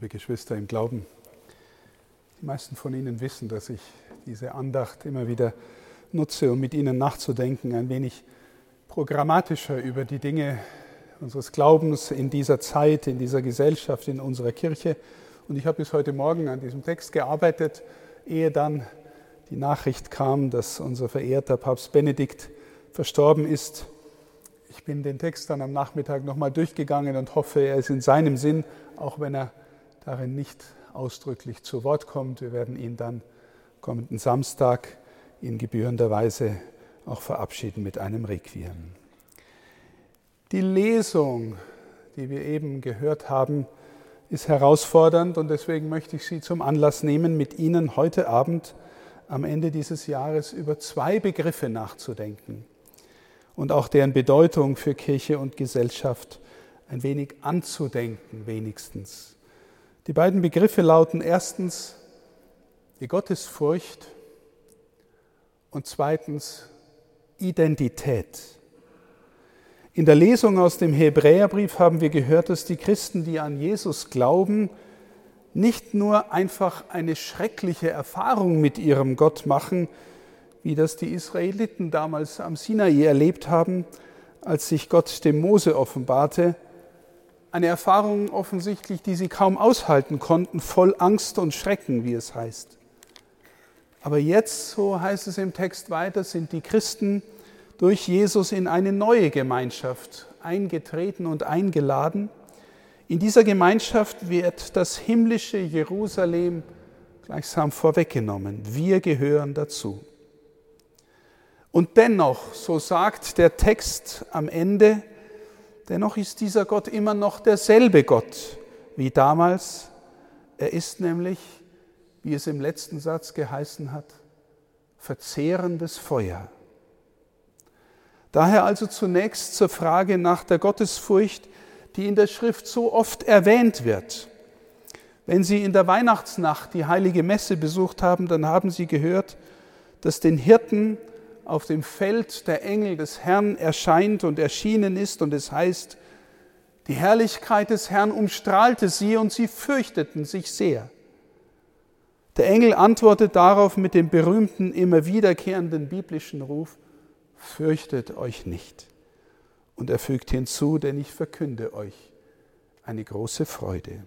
liebe Geschwister im Glauben. Die meisten von Ihnen wissen, dass ich diese Andacht immer wieder nutze, um mit Ihnen nachzudenken, ein wenig programmatischer über die Dinge unseres Glaubens in dieser Zeit, in dieser Gesellschaft, in unserer Kirche. Und ich habe bis heute Morgen an diesem Text gearbeitet, ehe dann die Nachricht kam, dass unser verehrter Papst Benedikt verstorben ist. Ich bin den Text dann am Nachmittag nochmal durchgegangen und hoffe, er ist in seinem Sinn, auch wenn er darin nicht ausdrücklich zu Wort kommt. Wir werden ihn dann kommenden Samstag in gebührender Weise auch verabschieden mit einem Requiem. Die Lesung, die wir eben gehört haben, ist herausfordernd und deswegen möchte ich Sie zum Anlass nehmen, mit Ihnen heute Abend am Ende dieses Jahres über zwei Begriffe nachzudenken und auch deren Bedeutung für Kirche und Gesellschaft ein wenig anzudenken wenigstens. Die beiden Begriffe lauten erstens die Gottesfurcht und zweitens Identität. In der Lesung aus dem Hebräerbrief haben wir gehört, dass die Christen, die an Jesus glauben, nicht nur einfach eine schreckliche Erfahrung mit ihrem Gott machen, wie das die Israeliten damals am Sinai erlebt haben, als sich Gott dem Mose offenbarte, eine Erfahrung offensichtlich, die sie kaum aushalten konnten, voll Angst und Schrecken, wie es heißt. Aber jetzt, so heißt es im Text weiter, sind die Christen durch Jesus in eine neue Gemeinschaft eingetreten und eingeladen. In dieser Gemeinschaft wird das himmlische Jerusalem gleichsam vorweggenommen. Wir gehören dazu. Und dennoch, so sagt der Text am Ende, Dennoch ist dieser Gott immer noch derselbe Gott wie damals. Er ist nämlich, wie es im letzten Satz geheißen hat, verzehrendes Feuer. Daher also zunächst zur Frage nach der Gottesfurcht, die in der Schrift so oft erwähnt wird. Wenn Sie in der Weihnachtsnacht die heilige Messe besucht haben, dann haben Sie gehört, dass den Hirten auf dem Feld der Engel des Herrn erscheint und erschienen ist und es heißt, die Herrlichkeit des Herrn umstrahlte sie und sie fürchteten sich sehr. Der Engel antwortet darauf mit dem berühmten, immer wiederkehrenden biblischen Ruf, fürchtet euch nicht. Und er fügt hinzu, denn ich verkünde euch eine große Freude.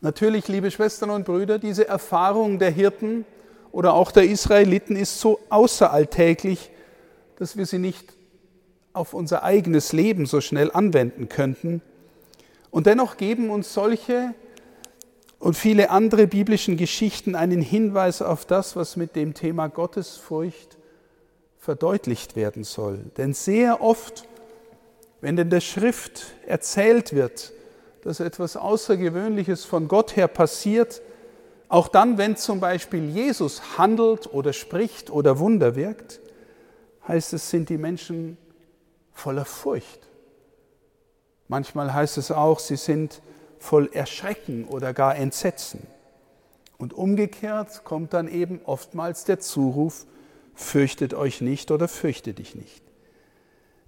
Natürlich, liebe Schwestern und Brüder, diese Erfahrung der Hirten, oder auch der Israeliten ist so außeralltäglich, dass wir sie nicht auf unser eigenes Leben so schnell anwenden könnten. Und dennoch geben uns solche und viele andere biblischen Geschichten einen Hinweis auf das, was mit dem Thema Gottesfurcht verdeutlicht werden soll. Denn sehr oft, wenn in der Schrift erzählt wird, dass etwas Außergewöhnliches von Gott her passiert, auch dann, wenn zum Beispiel Jesus handelt oder spricht oder Wunder wirkt, heißt es, sind die Menschen voller Furcht. Manchmal heißt es auch, sie sind voll Erschrecken oder gar Entsetzen. Und umgekehrt kommt dann eben oftmals der Zuruf, fürchtet euch nicht oder fürchte dich nicht.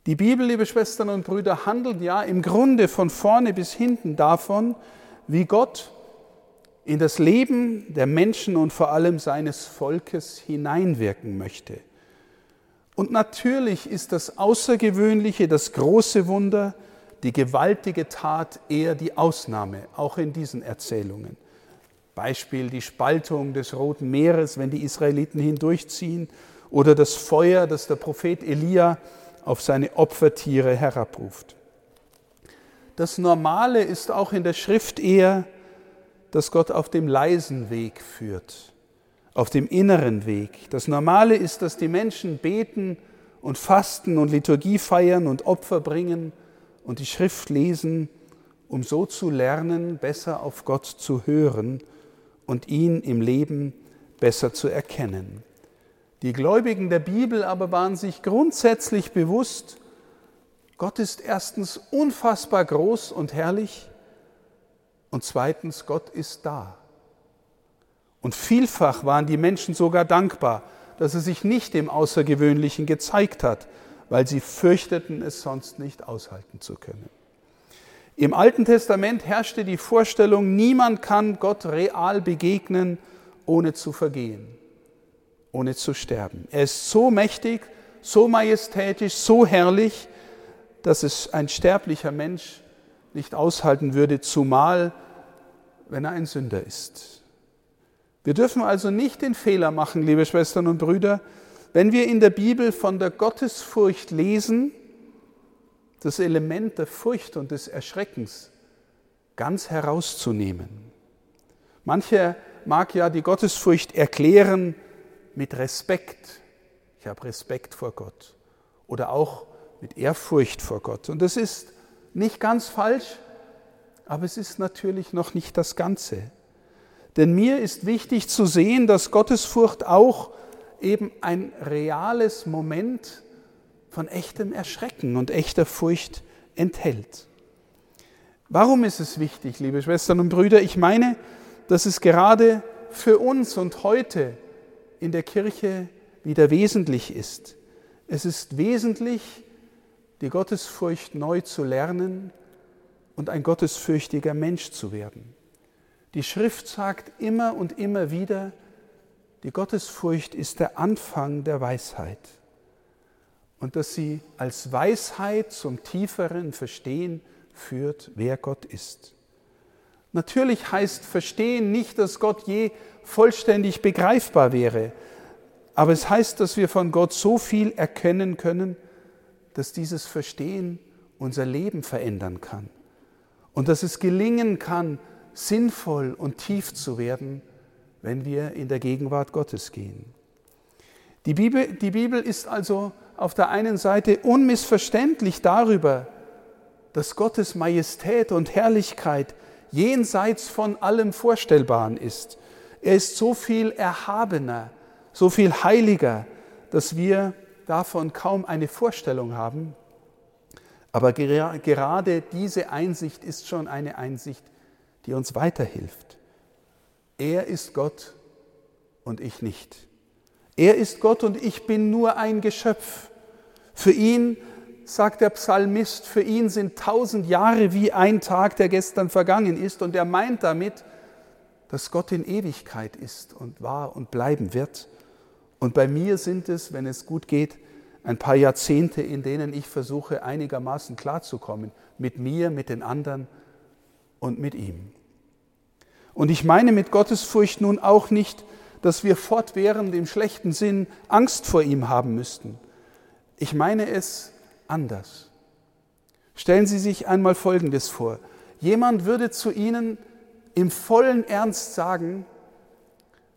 Die Bibel, liebe Schwestern und Brüder, handelt ja im Grunde von vorne bis hinten davon, wie Gott in das Leben der Menschen und vor allem seines Volkes hineinwirken möchte. Und natürlich ist das Außergewöhnliche, das große Wunder, die gewaltige Tat eher die Ausnahme, auch in diesen Erzählungen. Beispiel die Spaltung des Roten Meeres, wenn die Israeliten hindurchziehen, oder das Feuer, das der Prophet Elia auf seine Opfertiere herabruft. Das Normale ist auch in der Schrift eher dass Gott auf dem leisen Weg führt, auf dem inneren Weg. Das Normale ist, dass die Menschen beten und fasten und Liturgie feiern und Opfer bringen und die Schrift lesen, um so zu lernen, besser auf Gott zu hören und ihn im Leben besser zu erkennen. Die Gläubigen der Bibel aber waren sich grundsätzlich bewusst, Gott ist erstens unfassbar groß und herrlich und zweitens, Gott ist da. Und vielfach waren die Menschen sogar dankbar, dass er sich nicht dem Außergewöhnlichen gezeigt hat, weil sie fürchteten, es sonst nicht aushalten zu können. Im Alten Testament herrschte die Vorstellung, niemand kann Gott real begegnen, ohne zu vergehen, ohne zu sterben. Er ist so mächtig, so majestätisch, so herrlich, dass es ein sterblicher Mensch nicht aushalten würde, zumal wenn er ein Sünder ist. Wir dürfen also nicht den Fehler machen, liebe Schwestern und Brüder, wenn wir in der Bibel von der Gottesfurcht lesen, das Element der Furcht und des Erschreckens ganz herauszunehmen. Manche mag ja die Gottesfurcht erklären mit Respekt. Ich habe Respekt vor Gott. Oder auch mit Ehrfurcht vor Gott. Und das ist nicht ganz falsch, aber es ist natürlich noch nicht das Ganze. Denn mir ist wichtig zu sehen, dass Gottesfurcht auch eben ein reales Moment von echtem Erschrecken und echter Furcht enthält. Warum ist es wichtig, liebe Schwestern und Brüder? Ich meine, dass es gerade für uns und heute in der Kirche wieder wesentlich ist. Es ist wesentlich, die Gottesfurcht neu zu lernen und ein gottesfürchtiger Mensch zu werden. Die Schrift sagt immer und immer wieder, die Gottesfurcht ist der Anfang der Weisheit und dass sie als Weisheit zum tieferen Verstehen führt, wer Gott ist. Natürlich heißt Verstehen nicht, dass Gott je vollständig begreifbar wäre, aber es heißt, dass wir von Gott so viel erkennen können, dass dieses Verstehen unser Leben verändern kann und dass es gelingen kann, sinnvoll und tief zu werden, wenn wir in der Gegenwart Gottes gehen. Die Bibel, die Bibel ist also auf der einen Seite unmissverständlich darüber, dass Gottes Majestät und Herrlichkeit jenseits von allem Vorstellbaren ist. Er ist so viel erhabener, so viel heiliger, dass wir davon kaum eine Vorstellung haben. Aber gerade diese Einsicht ist schon eine Einsicht, die uns weiterhilft. Er ist Gott und ich nicht. Er ist Gott und ich bin nur ein Geschöpf. Für ihn, sagt der Psalmist, für ihn sind tausend Jahre wie ein Tag, der gestern vergangen ist. Und er meint damit, dass Gott in Ewigkeit ist und war und bleiben wird. Und bei mir sind es, wenn es gut geht, ein paar Jahrzehnte, in denen ich versuche, einigermaßen klarzukommen mit mir, mit den anderen und mit ihm. Und ich meine mit Gottesfurcht nun auch nicht, dass wir fortwährend im schlechten Sinn Angst vor ihm haben müssten. Ich meine es anders. Stellen Sie sich einmal Folgendes vor. Jemand würde zu Ihnen im vollen Ernst sagen,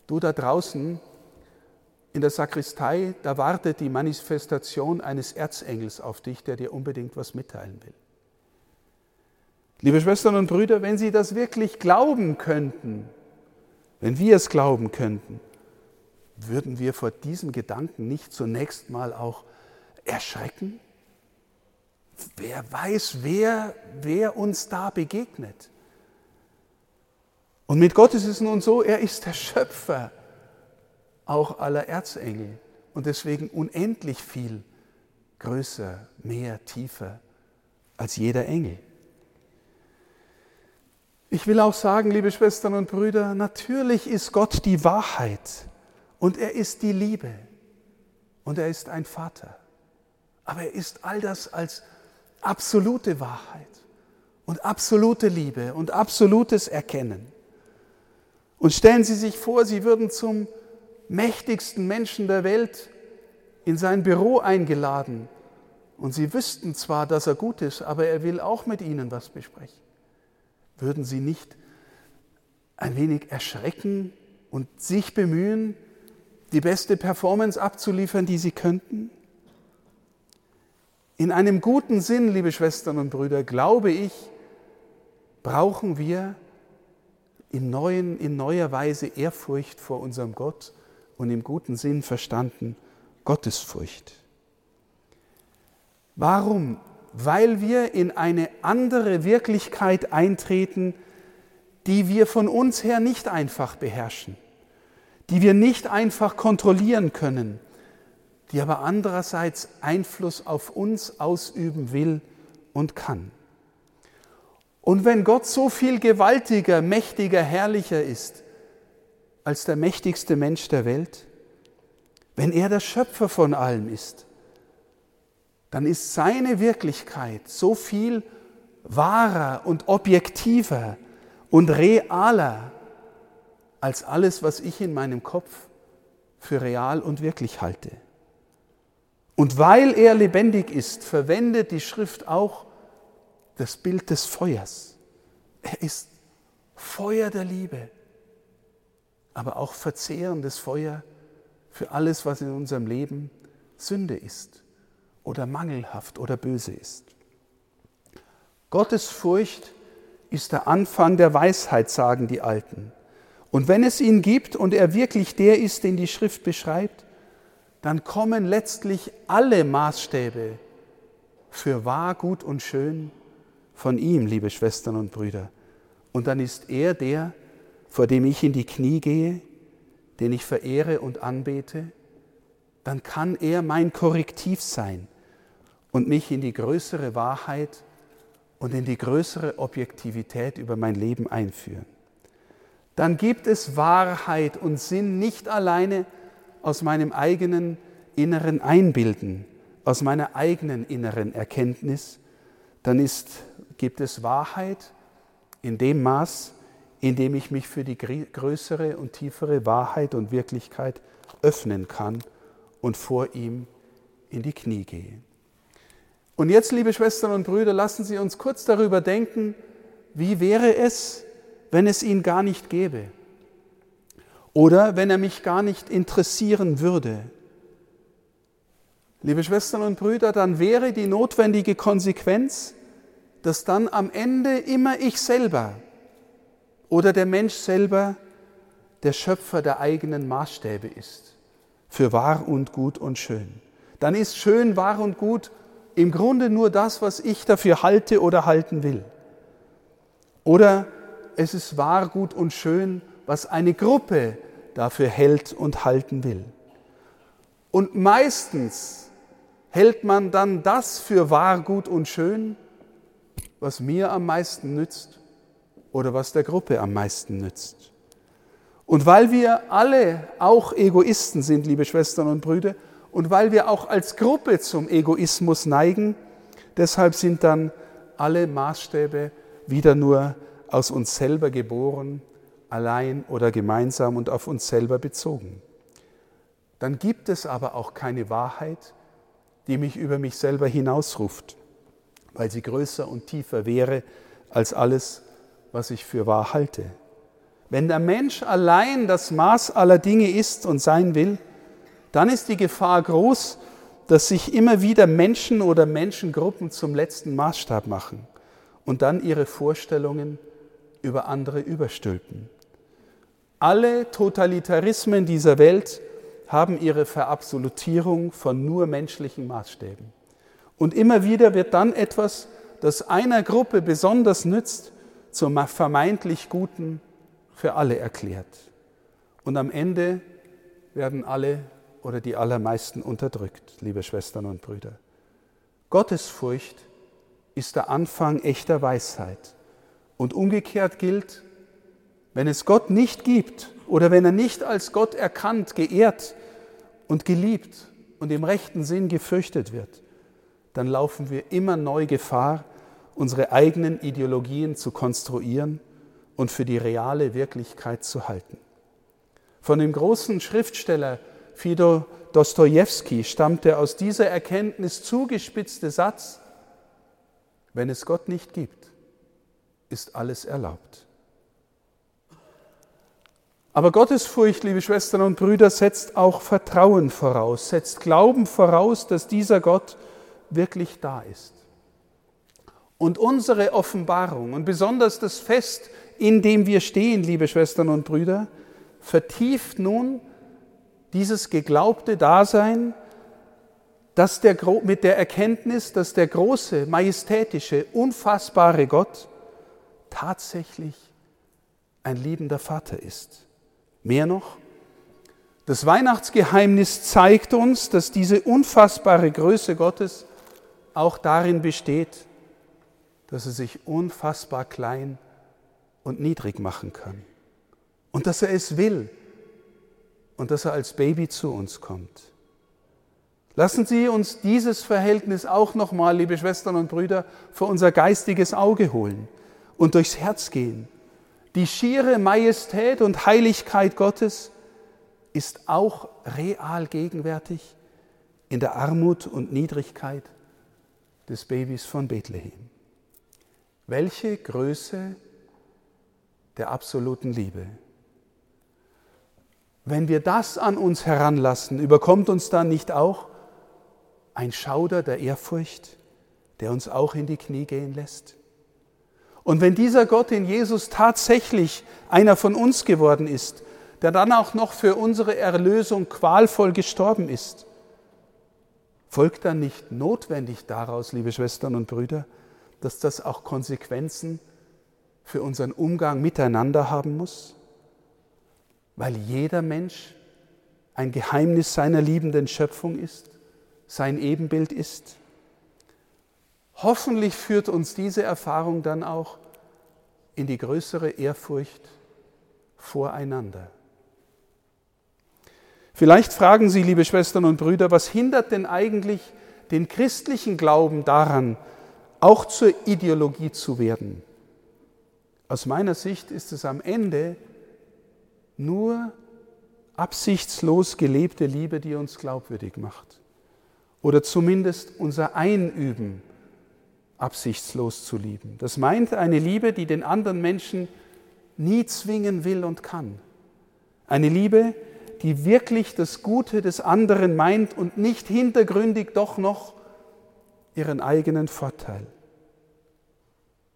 du da draußen in der Sakristei, da wartet die Manifestation eines Erzengels auf dich, der dir unbedingt was mitteilen will. Liebe Schwestern und Brüder, wenn Sie das wirklich glauben könnten, wenn wir es glauben könnten, würden wir vor diesem Gedanken nicht zunächst mal auch erschrecken? Wer weiß, wer, wer uns da begegnet? Und mit Gott ist es nun so, er ist der Schöpfer auch aller Erzengel und deswegen unendlich viel größer, mehr, tiefer als jeder Engel. Ich will auch sagen, liebe Schwestern und Brüder, natürlich ist Gott die Wahrheit und er ist die Liebe und er ist ein Vater. Aber er ist all das als absolute Wahrheit und absolute Liebe und absolutes Erkennen. Und stellen Sie sich vor, Sie würden zum mächtigsten Menschen der Welt in sein Büro eingeladen und Sie wüssten zwar, dass er gut ist, aber er will auch mit Ihnen was besprechen. Würden Sie nicht ein wenig erschrecken und sich bemühen, die beste Performance abzuliefern, die Sie könnten? In einem guten Sinn, liebe Schwestern und Brüder, glaube ich, brauchen wir in, neuen, in neuer Weise Ehrfurcht vor unserem Gott und im guten Sinn verstanden Gottesfurcht. Warum weil wir in eine andere Wirklichkeit eintreten, die wir von uns her nicht einfach beherrschen, die wir nicht einfach kontrollieren können, die aber andererseits Einfluss auf uns ausüben will und kann. Und wenn Gott so viel gewaltiger, mächtiger, herrlicher ist als der mächtigste Mensch der Welt, wenn er der Schöpfer von allem ist, dann ist seine Wirklichkeit so viel wahrer und objektiver und realer als alles, was ich in meinem Kopf für real und wirklich halte. Und weil er lebendig ist, verwendet die Schrift auch das Bild des Feuers. Er ist Feuer der Liebe, aber auch verzehrendes Feuer für alles, was in unserem Leben Sünde ist oder mangelhaft oder böse ist. Gottes Furcht ist der Anfang der Weisheit, sagen die Alten. Und wenn es ihn gibt und er wirklich der ist, den die Schrift beschreibt, dann kommen letztlich alle Maßstäbe für wahr, gut und schön von ihm, liebe Schwestern und Brüder. Und dann ist er der, vor dem ich in die Knie gehe, den ich verehre und anbete, dann kann er mein Korrektiv sein und mich in die größere Wahrheit und in die größere Objektivität über mein Leben einführen. Dann gibt es Wahrheit und Sinn nicht alleine aus meinem eigenen inneren Einbilden, aus meiner eigenen inneren Erkenntnis, dann ist, gibt es Wahrheit in dem Maß, in dem ich mich für die größere und tiefere Wahrheit und Wirklichkeit öffnen kann und vor ihm in die Knie gehe. Und jetzt, liebe Schwestern und Brüder, lassen Sie uns kurz darüber denken, wie wäre es, wenn es ihn gar nicht gäbe? Oder wenn er mich gar nicht interessieren würde? Liebe Schwestern und Brüder, dann wäre die notwendige Konsequenz, dass dann am Ende immer ich selber oder der Mensch selber der Schöpfer der eigenen Maßstäbe ist für wahr und gut und schön. Dann ist schön, wahr und gut im Grunde nur das, was ich dafür halte oder halten will. Oder es ist wahr, gut und schön, was eine Gruppe dafür hält und halten will. Und meistens hält man dann das für wahr, gut und schön, was mir am meisten nützt oder was der Gruppe am meisten nützt. Und weil wir alle auch Egoisten sind, liebe Schwestern und Brüder, und weil wir auch als Gruppe zum Egoismus neigen, deshalb sind dann alle Maßstäbe wieder nur aus uns selber geboren, allein oder gemeinsam und auf uns selber bezogen. Dann gibt es aber auch keine Wahrheit, die mich über mich selber hinausruft, weil sie größer und tiefer wäre als alles, was ich für wahr halte. Wenn der Mensch allein das Maß aller Dinge ist und sein will, dann ist die Gefahr groß, dass sich immer wieder Menschen oder Menschengruppen zum letzten Maßstab machen und dann ihre Vorstellungen über andere überstülpen. Alle Totalitarismen dieser Welt haben ihre Verabsolutierung von nur menschlichen Maßstäben. Und immer wieder wird dann etwas, das einer Gruppe besonders nützt, zum vermeintlich Guten für alle erklärt. Und am Ende werden alle oder die allermeisten unterdrückt, liebe Schwestern und Brüder. Gottesfurcht ist der Anfang echter Weisheit. Und umgekehrt gilt, wenn es Gott nicht gibt oder wenn er nicht als Gott erkannt, geehrt und geliebt und im rechten Sinn gefürchtet wird, dann laufen wir immer neu Gefahr, unsere eigenen Ideologien zu konstruieren und für die reale Wirklichkeit zu halten. Von dem großen Schriftsteller Fidor Dostoevsky stammte aus dieser Erkenntnis zugespitzte Satz, wenn es Gott nicht gibt, ist alles erlaubt. Aber Gottesfurcht, liebe Schwestern und Brüder, setzt auch Vertrauen voraus, setzt Glauben voraus, dass dieser Gott wirklich da ist. Und unsere Offenbarung und besonders das Fest, in dem wir stehen, liebe Schwestern und Brüder, vertieft nun dieses geglaubte Dasein, dass der, mit der Erkenntnis, dass der große, majestätische, unfassbare Gott tatsächlich ein liebender Vater ist. Mehr noch, das Weihnachtsgeheimnis zeigt uns, dass diese unfassbare Größe Gottes auch darin besteht, dass er sich unfassbar klein und niedrig machen kann. Und dass er es will und dass er als Baby zu uns kommt. Lassen Sie uns dieses Verhältnis auch nochmal, liebe Schwestern und Brüder, vor unser geistiges Auge holen und durchs Herz gehen. Die schiere Majestät und Heiligkeit Gottes ist auch real gegenwärtig in der Armut und Niedrigkeit des Babys von Bethlehem. Welche Größe der absoluten Liebe. Wenn wir das an uns heranlassen, überkommt uns dann nicht auch ein Schauder der Ehrfurcht, der uns auch in die Knie gehen lässt? Und wenn dieser Gott in Jesus tatsächlich einer von uns geworden ist, der dann auch noch für unsere Erlösung qualvoll gestorben ist, folgt dann nicht notwendig daraus, liebe Schwestern und Brüder, dass das auch Konsequenzen für unseren Umgang miteinander haben muss? Weil jeder Mensch ein Geheimnis seiner liebenden Schöpfung ist, sein Ebenbild ist. Hoffentlich führt uns diese Erfahrung dann auch in die größere Ehrfurcht voreinander. Vielleicht fragen Sie, liebe Schwestern und Brüder, was hindert denn eigentlich den christlichen Glauben daran, auch zur Ideologie zu werden? Aus meiner Sicht ist es am Ende nur absichtslos gelebte Liebe, die uns glaubwürdig macht. Oder zumindest unser Einüben, absichtslos zu lieben. Das meint eine Liebe, die den anderen Menschen nie zwingen will und kann. Eine Liebe, die wirklich das Gute des anderen meint und nicht hintergründig doch noch ihren eigenen Vorteil.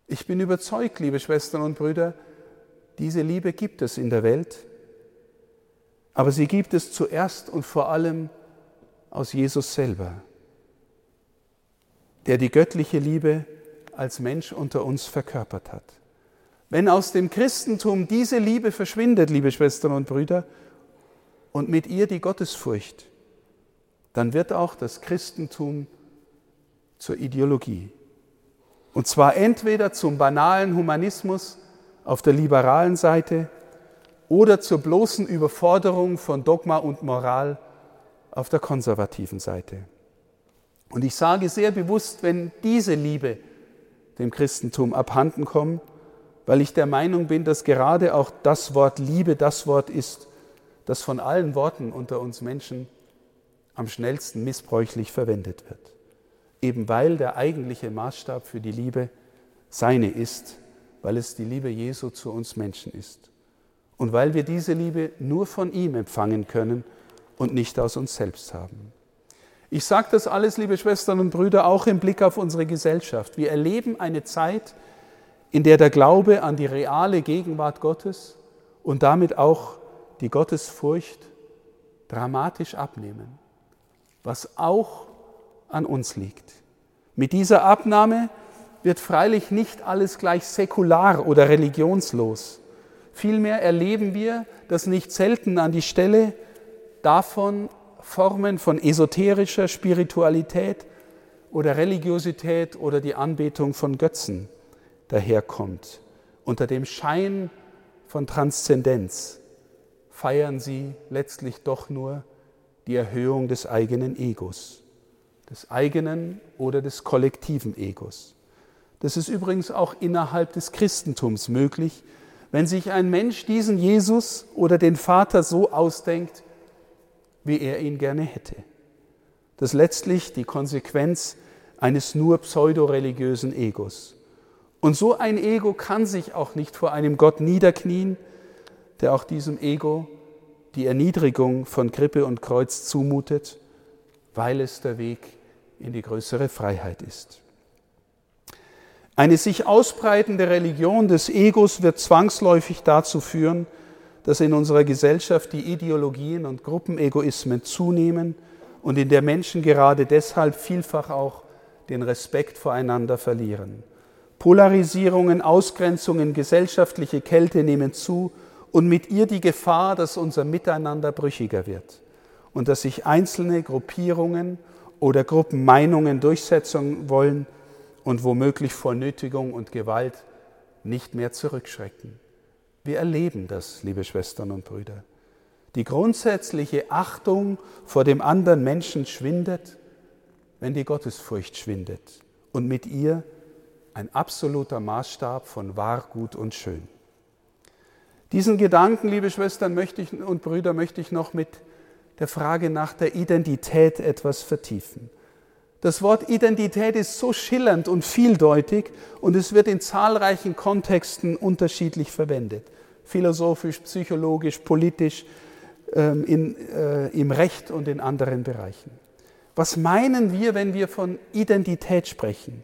Ich bin überzeugt, liebe Schwestern und Brüder, diese Liebe gibt es in der Welt, aber sie gibt es zuerst und vor allem aus Jesus selber, der die göttliche Liebe als Mensch unter uns verkörpert hat. Wenn aus dem Christentum diese Liebe verschwindet, liebe Schwestern und Brüder, und mit ihr die Gottesfurcht, dann wird auch das Christentum zur Ideologie. Und zwar entweder zum banalen Humanismus auf der liberalen Seite oder zur bloßen Überforderung von Dogma und Moral auf der konservativen Seite. Und ich sage sehr bewusst, wenn diese Liebe dem Christentum abhanden kommt, weil ich der Meinung bin, dass gerade auch das Wort Liebe das Wort ist, das von allen Worten unter uns Menschen am schnellsten missbräuchlich verwendet wird eben weil der eigentliche Maßstab für die Liebe seine ist, weil es die Liebe Jesu zu uns Menschen ist. Und weil wir diese Liebe nur von ihm empfangen können und nicht aus uns selbst haben. Ich sage das alles, liebe Schwestern und Brüder, auch im Blick auf unsere Gesellschaft. Wir erleben eine Zeit, in der der Glaube an die reale Gegenwart Gottes und damit auch die Gottesfurcht dramatisch abnehmen, was auch an uns liegt. Mit dieser Abnahme wird freilich nicht alles gleich säkular oder religionslos. Vielmehr erleben wir, dass nicht selten an die Stelle davon Formen von esoterischer Spiritualität oder Religiosität oder die Anbetung von Götzen daherkommt. Unter dem Schein von Transzendenz feiern sie letztlich doch nur die Erhöhung des eigenen Egos des eigenen oder des kollektiven Egos. Das ist übrigens auch innerhalb des Christentums möglich, wenn sich ein Mensch diesen Jesus oder den Vater so ausdenkt, wie er ihn gerne hätte. Das ist letztlich die Konsequenz eines nur pseudoreligiösen Egos. Und so ein Ego kann sich auch nicht vor einem Gott niederknien, der auch diesem Ego die Erniedrigung von Krippe und Kreuz zumutet weil es der Weg in die größere Freiheit ist. Eine sich ausbreitende Religion des Egos wird zwangsläufig dazu führen, dass in unserer Gesellschaft die Ideologien und Gruppenegoismen zunehmen und in der Menschen gerade deshalb vielfach auch den Respekt voreinander verlieren. Polarisierungen, Ausgrenzungen, gesellschaftliche Kälte nehmen zu und mit ihr die Gefahr, dass unser Miteinander brüchiger wird und dass sich einzelne Gruppierungen oder Gruppenmeinungen durchsetzen wollen und womöglich vor Nötigung und Gewalt nicht mehr zurückschrecken. Wir erleben das, liebe Schwestern und Brüder. Die grundsätzliche Achtung vor dem anderen Menschen schwindet, wenn die Gottesfurcht schwindet und mit ihr ein absoluter Maßstab von wahr, gut und schön. Diesen Gedanken, liebe Schwestern und Brüder, möchte ich noch mit der Frage nach der Identität etwas vertiefen. Das Wort Identität ist so schillernd und vieldeutig und es wird in zahlreichen Kontexten unterschiedlich verwendet. Philosophisch, psychologisch, politisch, ähm, in, äh, im Recht und in anderen Bereichen. Was meinen wir, wenn wir von Identität sprechen?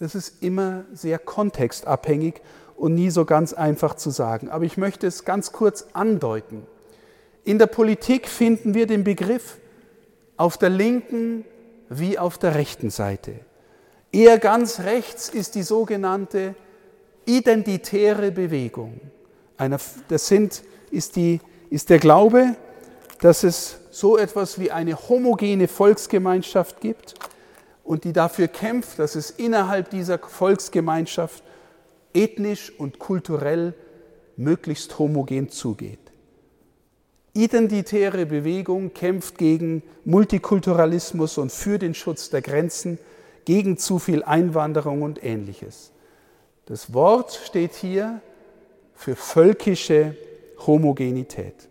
Das ist immer sehr kontextabhängig und nie so ganz einfach zu sagen. Aber ich möchte es ganz kurz andeuten. In der Politik finden wir den Begriff auf der linken wie auf der rechten Seite. Eher ganz rechts ist die sogenannte identitäre Bewegung. das sind, ist, die, ist der Glaube, dass es so etwas wie eine homogene Volksgemeinschaft gibt und die dafür kämpft, dass es innerhalb dieser Volksgemeinschaft ethnisch und kulturell möglichst homogen zugeht. Identitäre Bewegung kämpft gegen Multikulturalismus und für den Schutz der Grenzen, gegen zu viel Einwanderung und ähnliches. Das Wort steht hier für völkische Homogenität.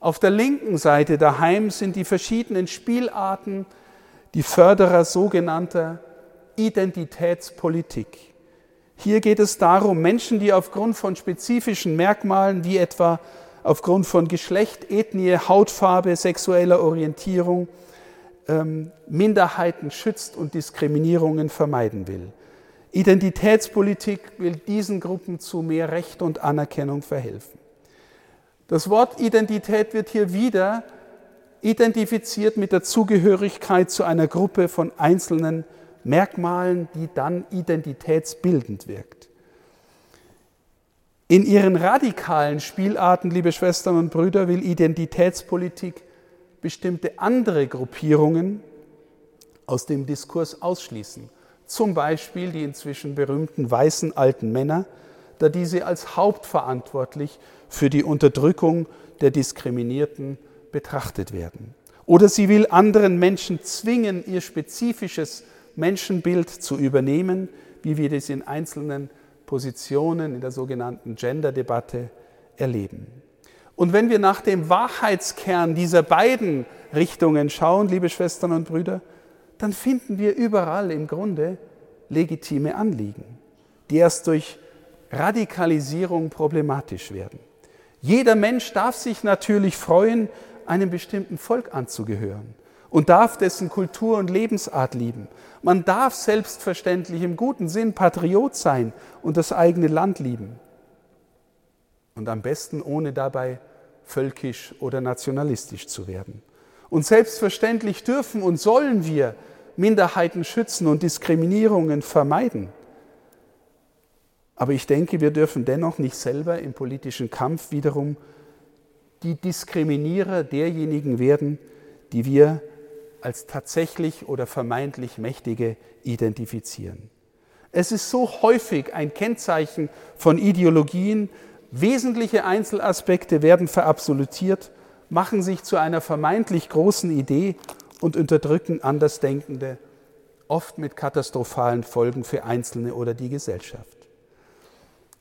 Auf der linken Seite daheim sind die verschiedenen Spielarten die Förderer sogenannter Identitätspolitik. Hier geht es darum, Menschen, die aufgrund von spezifischen Merkmalen wie etwa aufgrund von Geschlecht, Ethnie, Hautfarbe, sexueller Orientierung ähm, Minderheiten schützt und Diskriminierungen vermeiden will. Identitätspolitik will diesen Gruppen zu mehr Recht und Anerkennung verhelfen. Das Wort Identität wird hier wieder identifiziert mit der Zugehörigkeit zu einer Gruppe von einzelnen Merkmalen, die dann identitätsbildend wirkt. In ihren radikalen Spielarten, liebe Schwestern und Brüder, will Identitätspolitik bestimmte andere Gruppierungen aus dem Diskurs ausschließen. Zum Beispiel die inzwischen berühmten weißen alten Männer, da diese als hauptverantwortlich für die Unterdrückung der Diskriminierten betrachtet werden. Oder sie will anderen Menschen zwingen, ihr spezifisches Menschenbild zu übernehmen, wie wir das in einzelnen Positionen in der sogenannten Gender-Debatte erleben. Und wenn wir nach dem Wahrheitskern dieser beiden Richtungen schauen, liebe Schwestern und Brüder, dann finden wir überall im Grunde legitime Anliegen, die erst durch Radikalisierung problematisch werden. Jeder Mensch darf sich natürlich freuen, einem bestimmten Volk anzugehören und darf dessen Kultur und Lebensart lieben. Man darf selbstverständlich im guten Sinn Patriot sein und das eigene Land lieben. Und am besten ohne dabei völkisch oder nationalistisch zu werden. Und selbstverständlich dürfen und sollen wir Minderheiten schützen und Diskriminierungen vermeiden. Aber ich denke, wir dürfen dennoch nicht selber im politischen Kampf wiederum die Diskriminierer derjenigen werden, die wir als tatsächlich oder vermeintlich Mächtige identifizieren. Es ist so häufig ein Kennzeichen von Ideologien, wesentliche Einzelaspekte werden verabsolutiert, machen sich zu einer vermeintlich großen Idee und unterdrücken Andersdenkende, oft mit katastrophalen Folgen für Einzelne oder die Gesellschaft.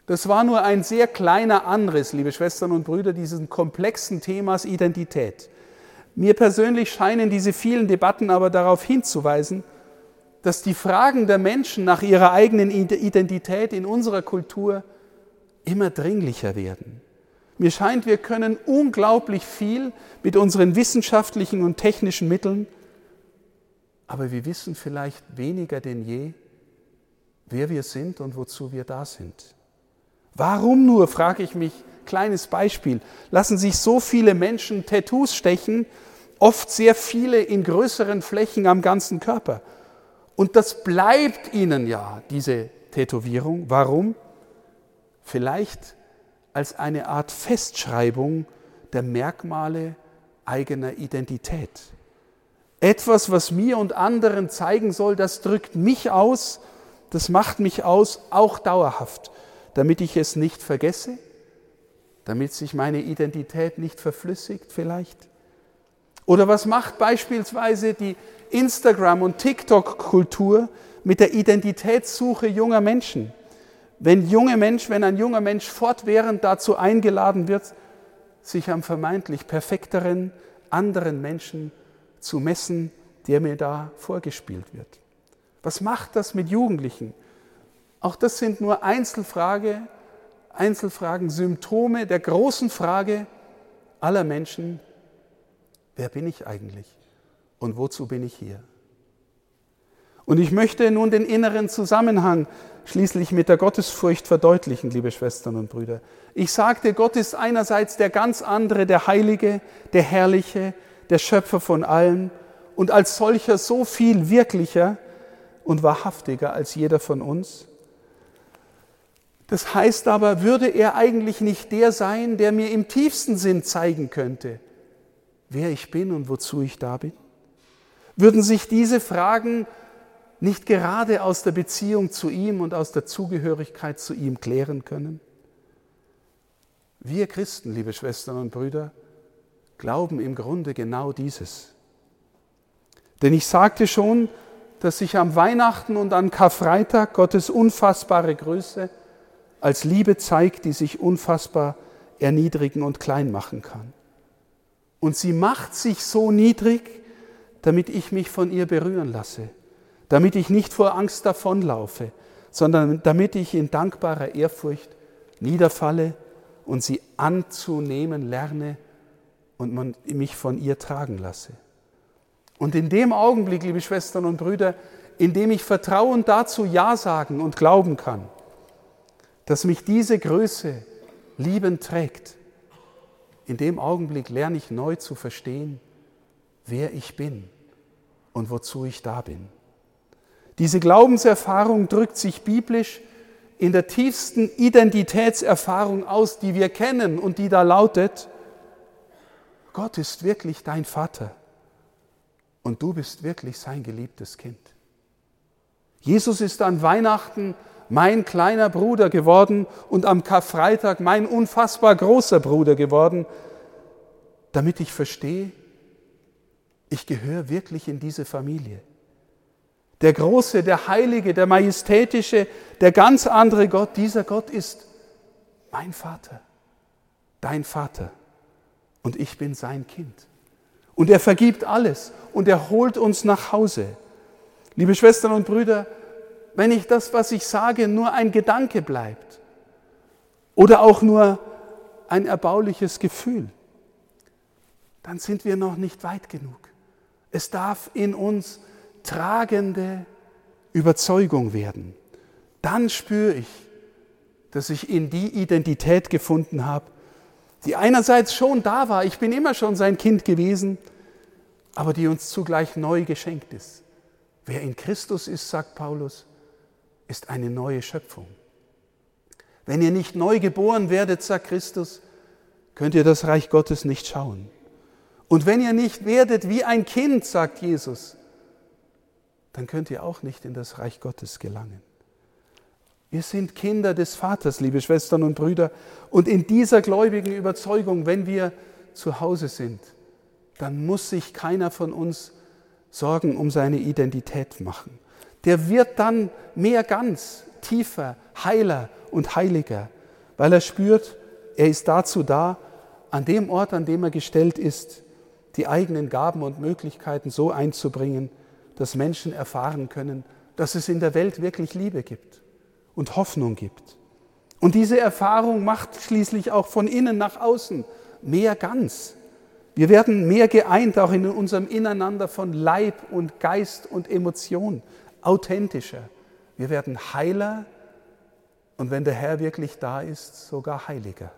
Das war nur ein sehr kleiner Anriss, liebe Schwestern und Brüder, dieses komplexen Themas Identität. Mir persönlich scheinen diese vielen Debatten aber darauf hinzuweisen, dass die Fragen der Menschen nach ihrer eigenen Identität in unserer Kultur immer dringlicher werden. Mir scheint, wir können unglaublich viel mit unseren wissenschaftlichen und technischen Mitteln, aber wir wissen vielleicht weniger denn je, wer wir sind und wozu wir da sind. Warum nur, frage ich mich, kleines Beispiel, lassen sich so viele Menschen Tattoos stechen, oft sehr viele in größeren Flächen am ganzen Körper. Und das bleibt ihnen ja, diese Tätowierung. Warum? Vielleicht als eine Art Festschreibung der Merkmale eigener Identität. Etwas, was mir und anderen zeigen soll, das drückt mich aus, das macht mich aus, auch dauerhaft, damit ich es nicht vergesse, damit sich meine Identität nicht verflüssigt vielleicht. Oder was macht beispielsweise die Instagram- und TikTok-Kultur mit der Identitätssuche junger Menschen? Wenn, junge Mensch, wenn ein junger Mensch fortwährend dazu eingeladen wird, sich am vermeintlich perfekteren anderen Menschen zu messen, der mir da vorgespielt wird. Was macht das mit Jugendlichen? Auch das sind nur Einzelfrage, Einzelfragen, Symptome der großen Frage aller Menschen, wer bin ich eigentlich und wozu bin ich hier? Und ich möchte nun den inneren Zusammenhang schließlich mit der Gottesfurcht verdeutlichen, liebe Schwestern und Brüder. Ich sagte, Gott ist einerseits der ganz andere, der Heilige, der Herrliche, der Schöpfer von allen und als solcher so viel wirklicher und wahrhaftiger als jeder von uns. Das heißt aber, würde er eigentlich nicht der sein, der mir im tiefsten Sinn zeigen könnte, wer ich bin und wozu ich da bin? Würden sich diese Fragen nicht gerade aus der Beziehung zu ihm und aus der Zugehörigkeit zu ihm klären können? Wir Christen, liebe Schwestern und Brüder, glauben im Grunde genau dieses. Denn ich sagte schon, dass sich am Weihnachten und an Karfreitag Gottes unfassbare Größe als Liebe zeigt, die sich unfassbar erniedrigen und klein machen kann. Und sie macht sich so niedrig, damit ich mich von ihr berühren lasse, damit ich nicht vor Angst davonlaufe, sondern damit ich in dankbarer Ehrfurcht niederfalle und sie anzunehmen lerne und mich von ihr tragen lasse. Und in dem Augenblick, liebe Schwestern und Brüder, in dem ich Vertrauen dazu Ja sagen und glauben kann, dass mich diese Größe liebend trägt, in dem Augenblick lerne ich neu zu verstehen, wer ich bin und wozu ich da bin. Diese Glaubenserfahrung drückt sich biblisch in der tiefsten Identitätserfahrung aus, die wir kennen und die da lautet, Gott ist wirklich dein Vater und du bist wirklich sein geliebtes Kind. Jesus ist an Weihnachten mein kleiner Bruder geworden und am Karfreitag mein unfassbar großer Bruder geworden, damit ich verstehe, ich gehöre wirklich in diese Familie. Der große, der heilige, der majestätische, der ganz andere Gott, dieser Gott ist mein Vater, dein Vater und ich bin sein Kind. Und er vergibt alles und er holt uns nach Hause. Liebe Schwestern und Brüder, wenn ich das, was ich sage, nur ein Gedanke bleibt oder auch nur ein erbauliches Gefühl, dann sind wir noch nicht weit genug. Es darf in uns tragende Überzeugung werden. Dann spüre ich, dass ich in die Identität gefunden habe, die einerseits schon da war, ich bin immer schon sein Kind gewesen, aber die uns zugleich neu geschenkt ist. Wer in Christus ist, sagt Paulus, ist eine neue Schöpfung. Wenn ihr nicht neu geboren werdet, sagt Christus, könnt ihr das Reich Gottes nicht schauen. Und wenn ihr nicht werdet wie ein Kind, sagt Jesus, dann könnt ihr auch nicht in das Reich Gottes gelangen. Wir sind Kinder des Vaters, liebe Schwestern und Brüder. Und in dieser gläubigen Überzeugung, wenn wir zu Hause sind, dann muss sich keiner von uns Sorgen um seine Identität machen. Der wird dann mehr ganz, tiefer, heiler und heiliger, weil er spürt, er ist dazu da, an dem Ort, an dem er gestellt ist, die eigenen Gaben und Möglichkeiten so einzubringen, dass Menschen erfahren können, dass es in der Welt wirklich Liebe gibt und Hoffnung gibt. Und diese Erfahrung macht schließlich auch von innen nach außen mehr ganz. Wir werden mehr geeint, auch in unserem Ineinander von Leib und Geist und Emotion, authentischer. Wir werden heiler und wenn der Herr wirklich da ist, sogar heiliger.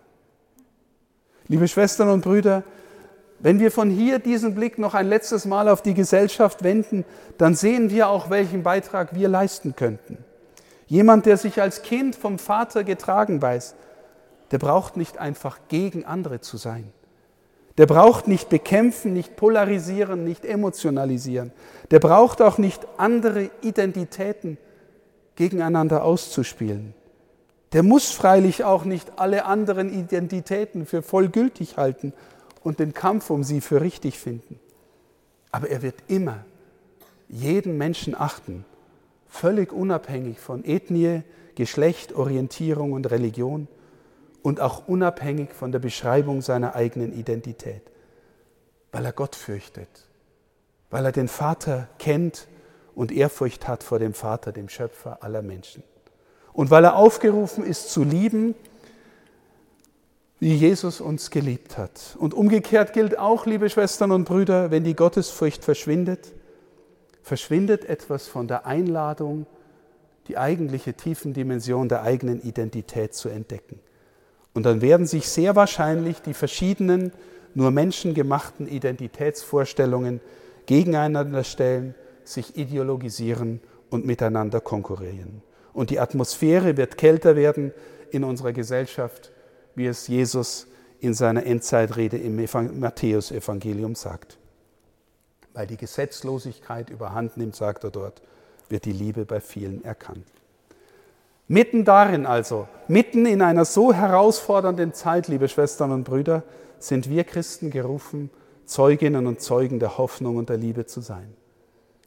Liebe Schwestern und Brüder, wenn wir von hier diesen Blick noch ein letztes Mal auf die Gesellschaft wenden, dann sehen wir auch, welchen Beitrag wir leisten könnten. Jemand, der sich als Kind vom Vater getragen weiß, der braucht nicht einfach gegen andere zu sein. Der braucht nicht bekämpfen, nicht polarisieren, nicht emotionalisieren. Der braucht auch nicht andere Identitäten gegeneinander auszuspielen. Der muss freilich auch nicht alle anderen Identitäten für vollgültig halten und den Kampf um sie für richtig finden. Aber er wird immer jeden Menschen achten, völlig unabhängig von Ethnie, Geschlecht, Orientierung und Religion und auch unabhängig von der Beschreibung seiner eigenen Identität, weil er Gott fürchtet, weil er den Vater kennt und Ehrfurcht hat vor dem Vater, dem Schöpfer aller Menschen. Und weil er aufgerufen ist zu lieben, wie Jesus uns geliebt hat. Und umgekehrt gilt auch, liebe Schwestern und Brüder, wenn die Gottesfurcht verschwindet, verschwindet etwas von der Einladung, die eigentliche tiefen Dimension der eigenen Identität zu entdecken. Und dann werden sich sehr wahrscheinlich die verschiedenen, nur menschengemachten Identitätsvorstellungen gegeneinander stellen, sich ideologisieren und miteinander konkurrieren. Und die Atmosphäre wird kälter werden in unserer Gesellschaft, wie es Jesus in seiner Endzeitrede im Matthäusevangelium sagt. Weil die Gesetzlosigkeit überhand nimmt, sagt er dort, wird die Liebe bei vielen erkannt. Mitten darin also, mitten in einer so herausfordernden Zeit, liebe Schwestern und Brüder, sind wir Christen gerufen, Zeuginnen und Zeugen der Hoffnung und der Liebe zu sein.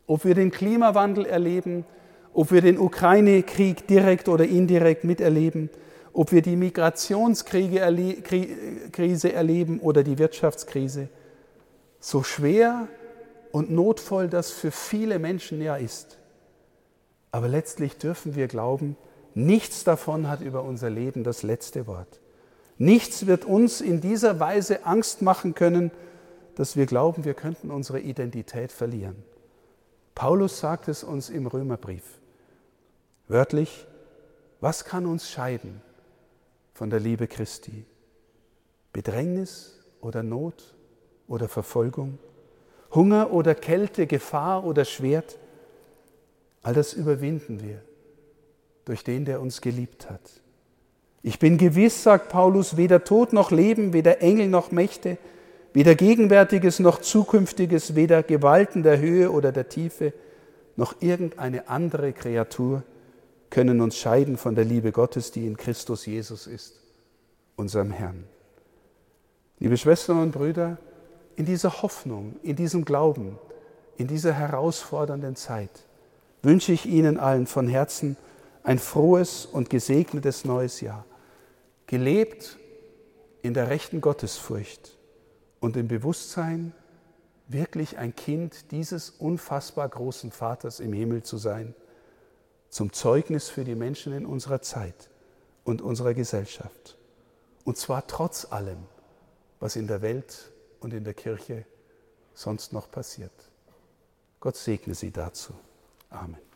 Ob wir den Klimawandel erleben, ob wir den Ukraine-Krieg direkt oder indirekt miterleben, ob wir die Migrationskrise erleben oder die Wirtschaftskrise, so schwer und notvoll das für viele Menschen ja ist. Aber letztlich dürfen wir glauben, nichts davon hat über unser Leben das letzte Wort. Nichts wird uns in dieser Weise Angst machen können, dass wir glauben, wir könnten unsere Identität verlieren. Paulus sagt es uns im Römerbrief. Wörtlich, was kann uns scheiden von der Liebe Christi? Bedrängnis oder Not oder Verfolgung? Hunger oder Kälte, Gefahr oder Schwert? All das überwinden wir durch den, der uns geliebt hat. Ich bin gewiss, sagt Paulus, weder Tod noch Leben, weder Engel noch Mächte, Weder Gegenwärtiges noch Zukünftiges, weder Gewalten der Höhe oder der Tiefe, noch irgendeine andere Kreatur können uns scheiden von der Liebe Gottes, die in Christus Jesus ist, unserem Herrn. Liebe Schwestern und Brüder, in dieser Hoffnung, in diesem Glauben, in dieser herausfordernden Zeit wünsche ich Ihnen allen von Herzen ein frohes und gesegnetes neues Jahr, gelebt in der rechten Gottesfurcht und im Bewusstsein, wirklich ein Kind dieses unfassbar großen Vaters im Himmel zu sein, zum Zeugnis für die Menschen in unserer Zeit und unserer Gesellschaft. Und zwar trotz allem, was in der Welt und in der Kirche sonst noch passiert. Gott segne Sie dazu. Amen.